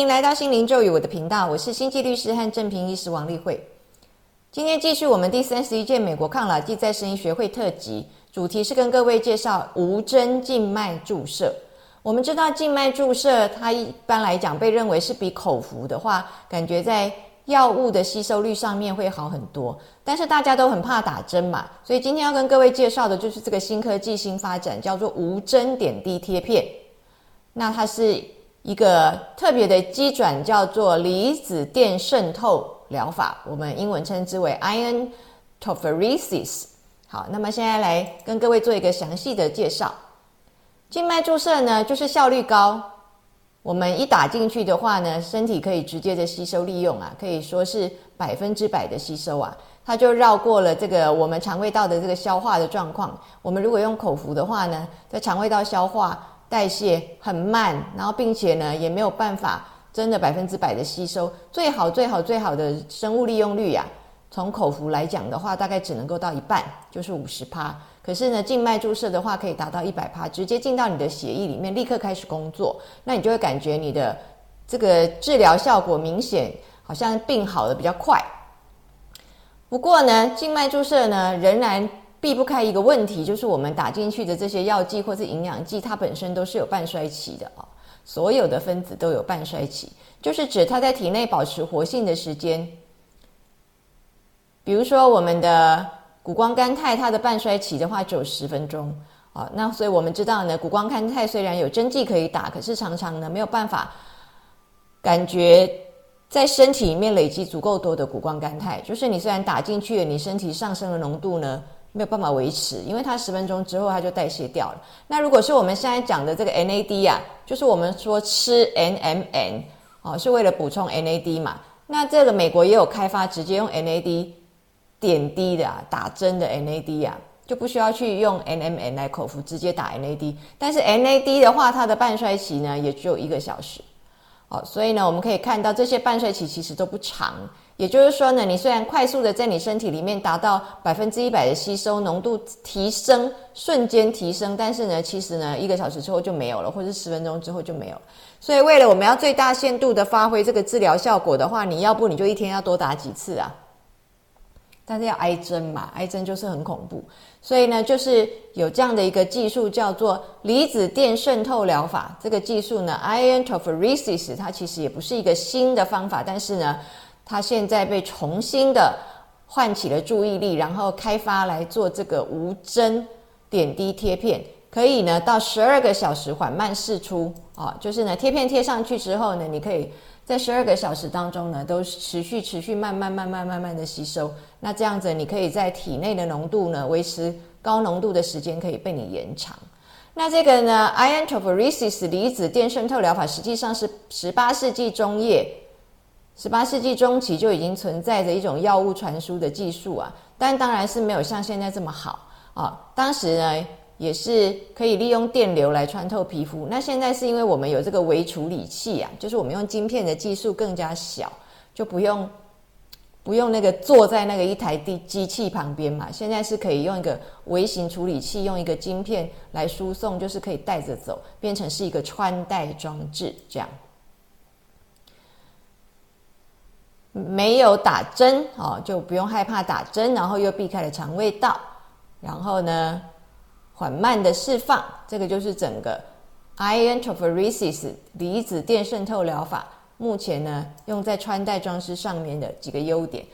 迎来到心灵咒语我的频道，我是星际律师和正平医师王丽慧。今天继续我们第三十一届美国抗老剂再生医学会特辑，主题是跟各位介绍无针静脉注射。我们知道静脉注射，它一般来讲被认为是比口服的话，感觉在药物的吸收率上面会好很多。但是大家都很怕打针嘛，所以今天要跟各位介绍的就是这个新科技新发展，叫做无针点滴贴片。那它是。一个特别的机转叫做离子电渗透疗法，我们英文称之为 ion tophoresis。好，那么现在来跟各位做一个详细的介绍。静脉注射呢，就是效率高，我们一打进去的话呢，身体可以直接的吸收利用啊，可以说是百分之百的吸收啊，它就绕过了这个我们肠胃道的这个消化的状况。我们如果用口服的话呢，在肠胃道消化。代谢很慢，然后并且呢也没有办法真的百分之百的吸收。最好最好最好的生物利用率呀，从口服来讲的话，大概只能够到一半，就是五十趴。可是呢，静脉注射的话可以达到一百趴，直接进到你的血液里面，立刻开始工作。那你就会感觉你的这个治疗效果明显，好像病好的比较快。不过呢，静脉注射呢仍然。避不开一个问题，就是我们打进去的这些药剂或是营养剂，它本身都是有半衰期的啊。所有的分子都有半衰期，就是指它在体内保持活性的时间。比如说我们的谷胱甘肽，它的半衰期的话只有十分钟啊。那所以我们知道呢，谷胱甘肽虽然有针剂可以打，可是常常呢没有办法感觉在身体里面累积足够多的谷胱甘肽。就是你虽然打进去了，你身体上升的浓度呢？没有办法维持，因为它十分钟之后它就代谢掉了。那如果是我们现在讲的这个 NAD 啊，就是我们说吃 NMN 哦，是为了补充 NAD 嘛。那这个美国也有开发直接用 NAD 点滴的啊，打针的 NAD 啊，就不需要去用 NMN 来口服，直接打 NAD。但是 NAD 的话，它的半衰期呢也只有一个小时哦，所以呢我们可以看到这些半衰期其实都不长。也就是说呢，你虽然快速的在你身体里面达到百分之一百的吸收浓度提升，瞬间提升，但是呢，其实呢，一个小时之后就没有了，或者十分钟之后就没有。所以，为了我们要最大限度的发挥这个治疗效果的话，你要不你就一天要多打几次啊？但是要挨针嘛，挨针就是很恐怖。所以呢，就是有这样的一个技术叫做离子电渗透疗法。这个技术呢，ion tophoresis，它其实也不是一个新的方法，但是呢。他现在被重新的唤起了注意力，然后开发来做这个无针点滴贴片，可以呢到十二个小时缓慢释出啊，就是呢贴片贴上去之后呢，你可以在十二个小时当中呢都持续持续慢慢慢慢慢慢的吸收，那这样子你可以在体内的浓度呢维持高浓度的时间可以被你延长。那这个呢，ion tophoresis 离子电渗透疗法实际上是十八世纪中叶。十八世纪中期就已经存在着一种药物传输的技术啊，但当然是没有像现在这么好啊。当时呢，也是可以利用电流来穿透皮肤。那现在是因为我们有这个微处理器啊，就是我们用晶片的技术更加小，就不用不用那个坐在那个一台机机器旁边嘛。现在是可以用一个微型处理器，用一个晶片来输送，就是可以带着走，变成是一个穿戴装置这样。没有打针哦，就不用害怕打针，然后又避开了肠胃道，然后呢，缓慢的释放，这个就是整个 ion tophoresis 离子电渗透疗法，目前呢用在穿戴装饰上面的几个优点。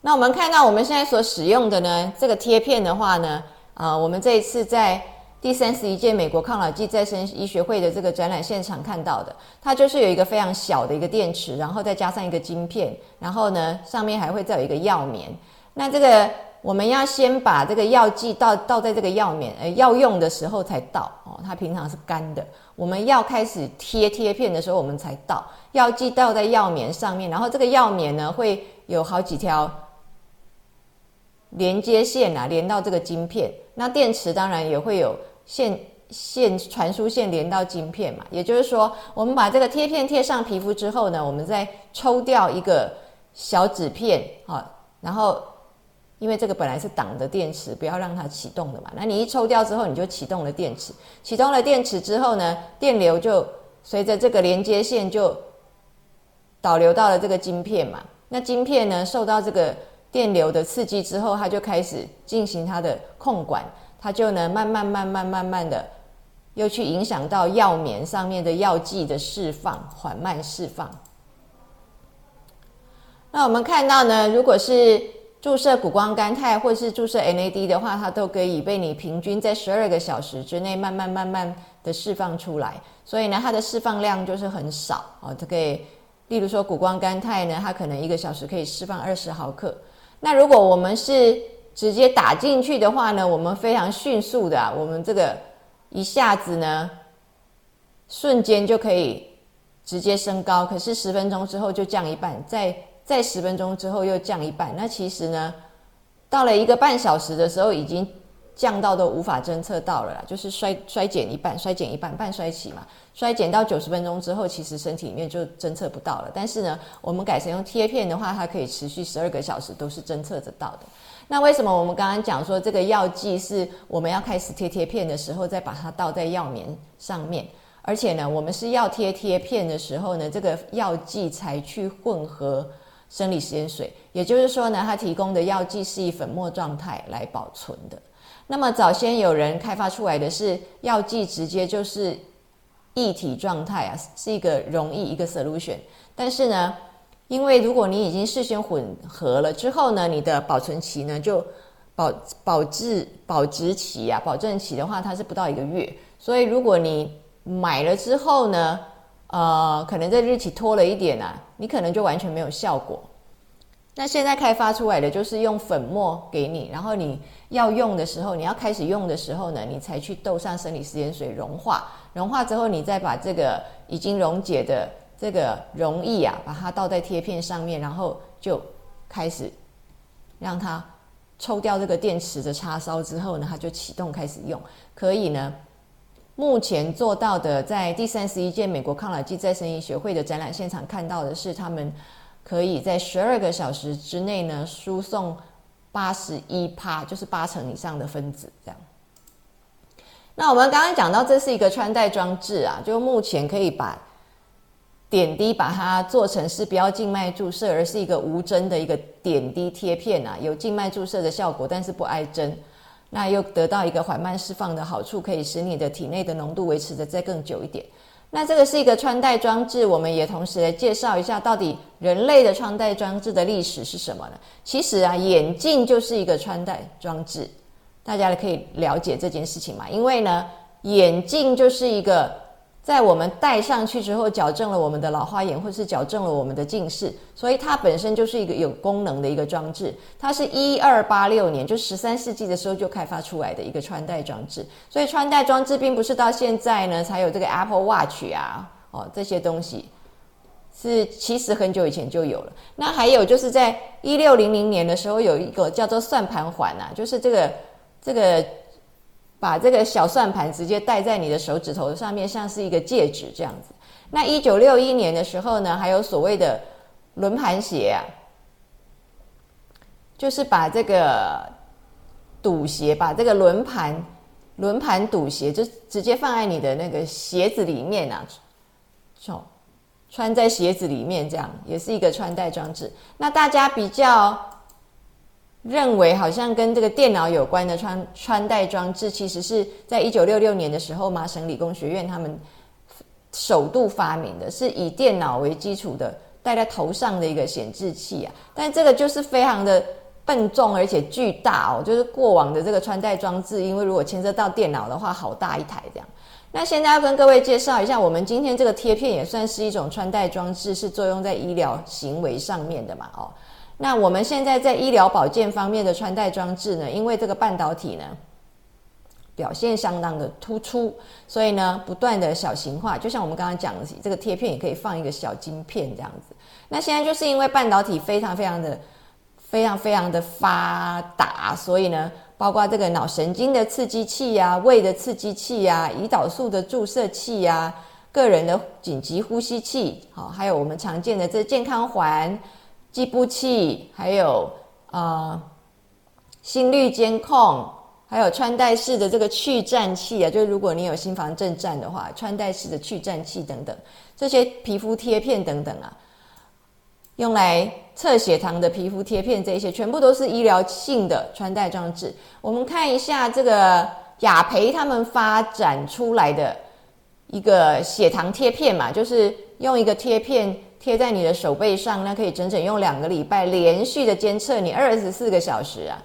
那我们看到我们现在所使用的呢，这个贴片的话呢，啊，我们这一次在。第三十一届美国抗老剂再生医学会的这个展览现场看到的，它就是有一个非常小的一个电池，然后再加上一个晶片，然后呢上面还会再有一个药棉。那这个我们要先把这个药剂倒倒在这个药棉，呃，要用的时候才倒哦，它平常是干的。我们要开始贴贴片的时候，我们才倒药剂倒在药棉上面，然后这个药棉呢会有好几条。连接线啊，连到这个晶片，那电池当然也会有线线传输线连到晶片嘛。也就是说，我们把这个贴片贴上皮肤之后呢，我们再抽掉一个小纸片啊，然后因为这个本来是挡的电池，不要让它启动的嘛。那你一抽掉之后，你就启动了电池。启动了电池之后呢，电流就随着这个连接线就导流到了这个晶片嘛。那晶片呢，受到这个电流的刺激之后，它就开始进行它的控管，它就能慢慢、慢慢、慢慢的又去影响到药棉上面的药剂的释放，缓慢释放。那我们看到呢，如果是注射谷胱甘肽或是注射 NAD 的话，它都可以被你平均在十二个小时之内慢慢慢慢的释放出来。所以呢，它的释放量就是很少哦。它可以，例如说谷胱甘肽呢，它可能一个小时可以释放二十毫克。那如果我们是直接打进去的话呢，我们非常迅速的，我们这个一下子呢，瞬间就可以直接升高。可是十分钟之后就降一半，再。再十分钟之后又降一半，那其实呢，到了一个半小时的时候，已经降到都无法侦测到了啦，就是衰衰减一半，衰减一半，半衰期嘛，衰减到九十分钟之后，其实身体里面就侦测不到了。但是呢，我们改成用贴片的话，它可以持续十二个小时都是侦测得到的。那为什么我们刚刚讲说这个药剂是我们要开始贴贴片的时候再把它倒在药棉上面，而且呢，我们是要贴贴片的时候呢，这个药剂才去混合。生理食盐水，也就是说呢，它提供的药剂是以粉末状态来保存的。那么早先有人开发出来的是药剂直接就是液体状态啊，是一个溶液一个 solution。但是呢，因为如果你已经事先混合了之后呢，你的保存期呢就保保质保质期啊，保证期的话它是不到一个月。所以如果你买了之后呢，呃，可能这日期拖了一点啊，你可能就完全没有效果。那现在开发出来的就是用粉末给你，然后你要用的时候，你要开始用的时候呢，你才去斗上生理食盐水融化，融化之后，你再把这个已经溶解的这个溶液啊，把它倒在贴片上面，然后就开始让它抽掉这个电池的插烧之后呢，它就启动开始用，可以呢。目前做到的，在第三十一届美国抗老剂再生医学会的展览现场看到的是，他们可以在十二个小时之内呢输送八十一帕，就是八成以上的分子。这样。那我们刚刚讲到，这是一个穿戴装置啊，就目前可以把点滴把它做成是不要静脉注射，而是一个无针的一个点滴贴片啊，有静脉注射的效果，但是不挨针。那又得到一个缓慢释放的好处，可以使你的体内的浓度维持的再更久一点。那这个是一个穿戴装置，我们也同时来介绍一下，到底人类的穿戴装置的历史是什么呢？其实啊，眼镜就是一个穿戴装置，大家可以了解这件事情嘛？因为呢，眼镜就是一个。在我们戴上去之后，矫正了我们的老花眼，或是矫正了我们的近视，所以它本身就是一个有功能的一个装置。它是一二八六年，就十三世纪的时候就开发出来的一个穿戴装置。所以穿戴装置并不是到现在呢才有这个 Apple Watch 啊，哦这些东西是其实很久以前就有了。那还有就是在一六零零年的时候，有一个叫做算盘环啊，就是这个这个。把这个小算盘直接戴在你的手指头上面，像是一个戒指这样子。那一九六一年的时候呢，还有所谓的轮盘鞋啊，就是把这个赌鞋，把这个轮盘轮盘赌鞋，就直接放在你的那个鞋子里面啊，穿穿在鞋子里面，这样也是一个穿戴装置。那大家比较。认为好像跟这个电脑有关的穿穿戴装置，其实是在一九六六年的时候，麻省理工学院他们首度发明的，是以电脑为基础的戴在头上的一个显示器啊。但这个就是非常的笨重而且巨大哦，就是过往的这个穿戴装置，因为如果牵涉到电脑的话，好大一台这样。那现在要跟各位介绍一下，我们今天这个贴片也算是一种穿戴装置，是作用在医疗行为上面的嘛？哦。那我们现在在医疗保健方面的穿戴装置呢，因为这个半导体呢表现相当的突出，所以呢不断的小型化，就像我们刚刚讲的，这个贴片也可以放一个小晶片这样子。那现在就是因为半导体非常非常的非常非常的发达，所以呢，包括这个脑神经的刺激器呀、胃的刺激器呀、胰岛素的注射器呀、个人的紧急呼吸器，好，还有我们常见的这健康环。计步器，还有啊心率监控，还有穿戴式的这个去颤器啊，就是如果你有心房震颤的话，穿戴式的去颤器等等，这些皮肤贴片等等啊，用来测血糖的皮肤贴片，这些全部都是医疗性的穿戴装置。我们看一下这个雅培他们发展出来的一个血糖贴片嘛，就是用一个贴片。贴在你的手背上，那可以整整用两个礼拜连续的监测你二十四个小时啊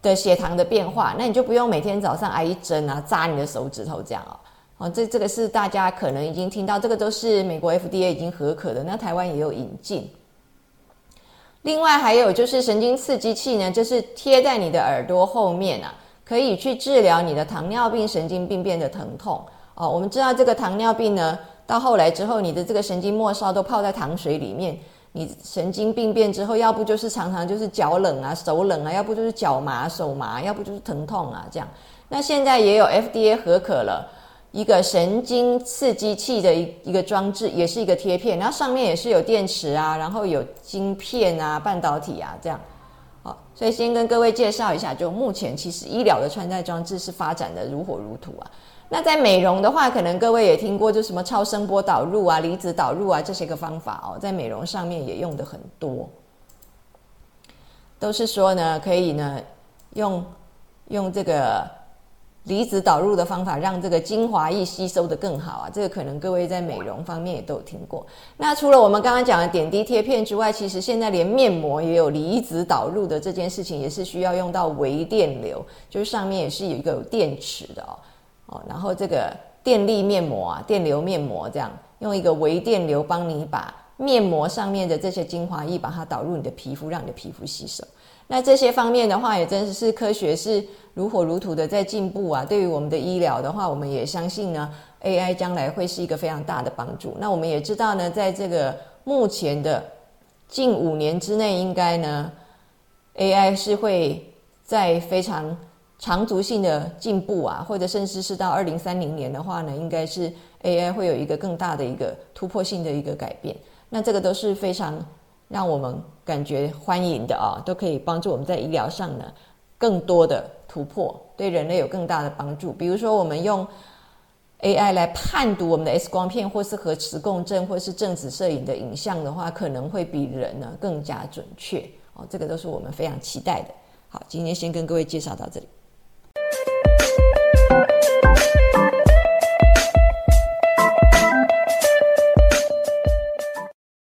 的血糖的变化，那你就不用每天早上挨一针啊扎你的手指头这样哦。哦，这这个是大家可能已经听到，这个都是美国 FDA 已经合可的，那台湾也有引进。另外还有就是神经刺激器呢，就是贴在你的耳朵后面啊，可以去治疗你的糖尿病神经病变的疼痛哦。我们知道这个糖尿病呢。到后来之后，你的这个神经末梢都泡在糖水里面，你神经病变之后，要不就是常常就是脚冷啊、手冷啊，要不就是脚麻、手麻，要不就是疼痛啊，这样。那现在也有 FDA 合可了一个神经刺激器的一一个装置，也是一个贴片，然后上面也是有电池啊，然后有晶片啊、半导体啊，这样。所以先跟各位介绍一下，就目前其实医疗的穿戴装置是发展的如火如荼啊。那在美容的话，可能各位也听过，就什么超声波导入啊、离子导入啊这些个方法哦，在美容上面也用的很多，都是说呢，可以呢用用这个离子导入的方法，让这个精华液吸收的更好啊。这个可能各位在美容方面也都有听过。那除了我们刚刚讲的点滴贴片之外，其实现在连面膜也有离子导入的这件事情，也是需要用到微电流，就是上面也是有一个有电池的哦。哦，然后这个电力面膜啊，电流面膜这样，用一个微电流帮你把面膜上面的这些精华液把它导入你的皮肤，让你的皮肤吸收。那这些方面的话，也真的是科学是如火如荼的在进步啊。对于我们的医疗的话，我们也相信呢，AI 将来会是一个非常大的帮助。那我们也知道呢，在这个目前的近五年之内，应该呢，AI 是会在非常。长足性的进步啊，或者甚至是到二零三零年的话呢，应该是 AI 会有一个更大的一个突破性的一个改变。那这个都是非常让我们感觉欢迎的啊，都可以帮助我们在医疗上呢更多的突破，对人类有更大的帮助。比如说，我们用 AI 来判读我们的 X 光片，或是核磁共振，或是正子摄影的影像的话，可能会比人呢更加准确哦。这个都是我们非常期待的。好，今天先跟各位介绍到这里。